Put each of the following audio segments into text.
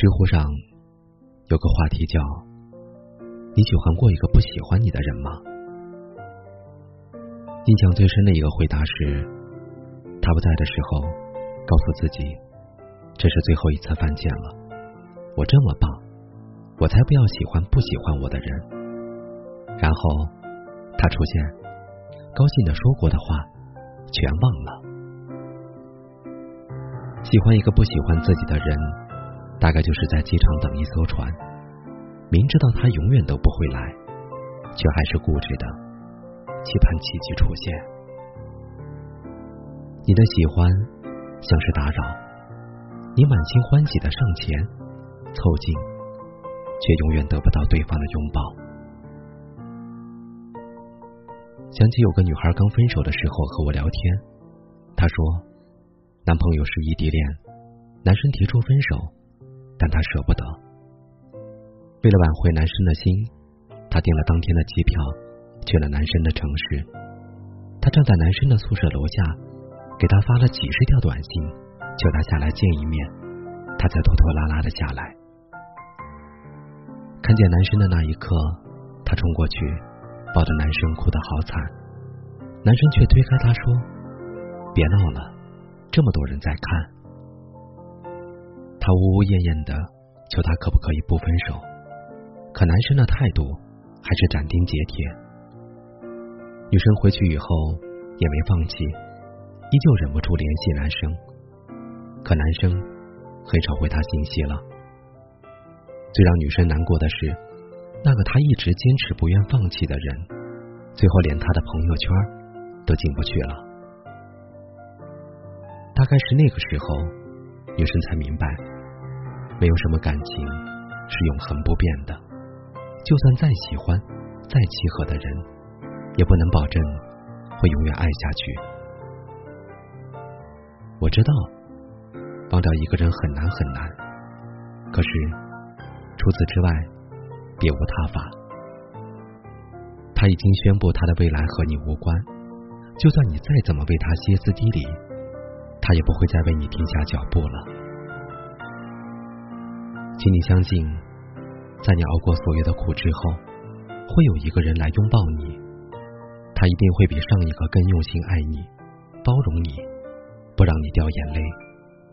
知乎上有个话题叫“你喜欢过一个不喜欢你的人吗？”印象最深的一个回答是，他不在的时候，告诉自己这是最后一次犯贱了。我这么棒，我才不要喜欢不喜欢我的人。然后他出现，高兴的说过的话全忘了。喜欢一个不喜欢自己的人。大概就是在机场等一艘船，明知道他永远都不会来，却还是固执的期盼奇迹出现。你的喜欢像是打扰，你满心欢喜的上前凑近，却永远得不到对方的拥抱。想起有个女孩刚分手的时候和我聊天，她说男朋友是异地恋，男生提出分手。但他舍不得，为了挽回男生的心，他订了当天的机票，去了男生的城市。他站在男生的宿舍楼下，给他发了几十条短信，求他下来见一面。他才拖拖拉拉的下来。看见男生的那一刻，他冲过去，抱着男生哭得好惨。男生却推开他说：“别闹了，这么多人在看。”他呜呜咽咽的求他可不可以不分手，可男生的态度还是斩钉截铁。女生回去以后也没放弃，依旧忍不住联系男生，可男生很少回她信息了。最让女生难过的是，那个她一直坚持不愿放弃的人，最后连他的朋友圈都进不去了。大概是那个时候，女生才明白。没有什么感情是永恒不变的，就算再喜欢、再契合的人，也不能保证会永远爱下去。我知道忘掉一个人很难很难，可是除此之外别无他法。他已经宣布他的未来和你无关，就算你再怎么为他歇斯底里，他也不会再为你停下脚步了。请你相信，在你熬过所有的苦之后，会有一个人来拥抱你，他一定会比上一个更用心爱你、包容你，不让你掉眼泪，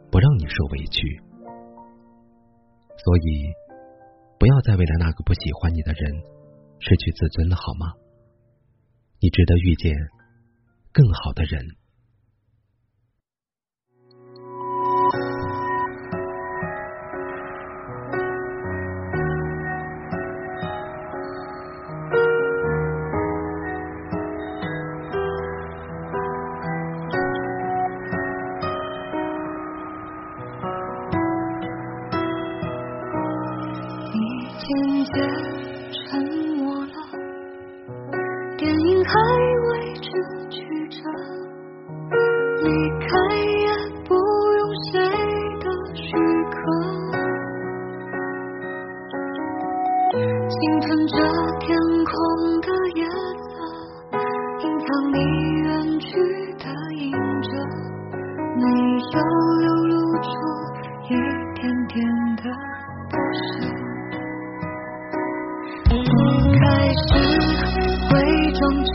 不让你受委屈。所以，不要再为了那个不喜欢你的人失去自尊了，好吗？你值得遇见更好的人。也沉默了，电影还为之曲折，离开也不用谁的许可，心疼着天空的夜色，隐藏你远去的影着，没有流露出一点点的不舍。装着，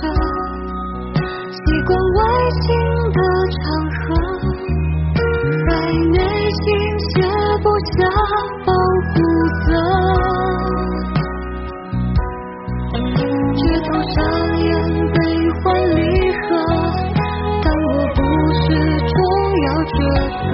习惯违心的场合，在内心写不下保护色，街头上演悲欢离合，但我不是重要角色，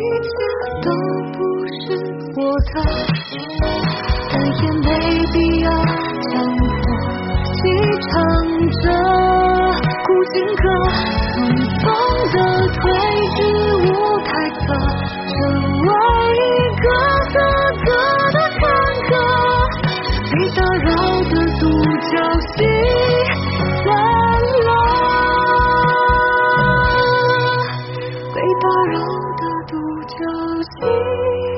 一切都不是我的但也没必要强迫继承着古今歌匆匆的褪去舞台侧成为一个个个的看客被打扰的独角戏散落被打扰的掌心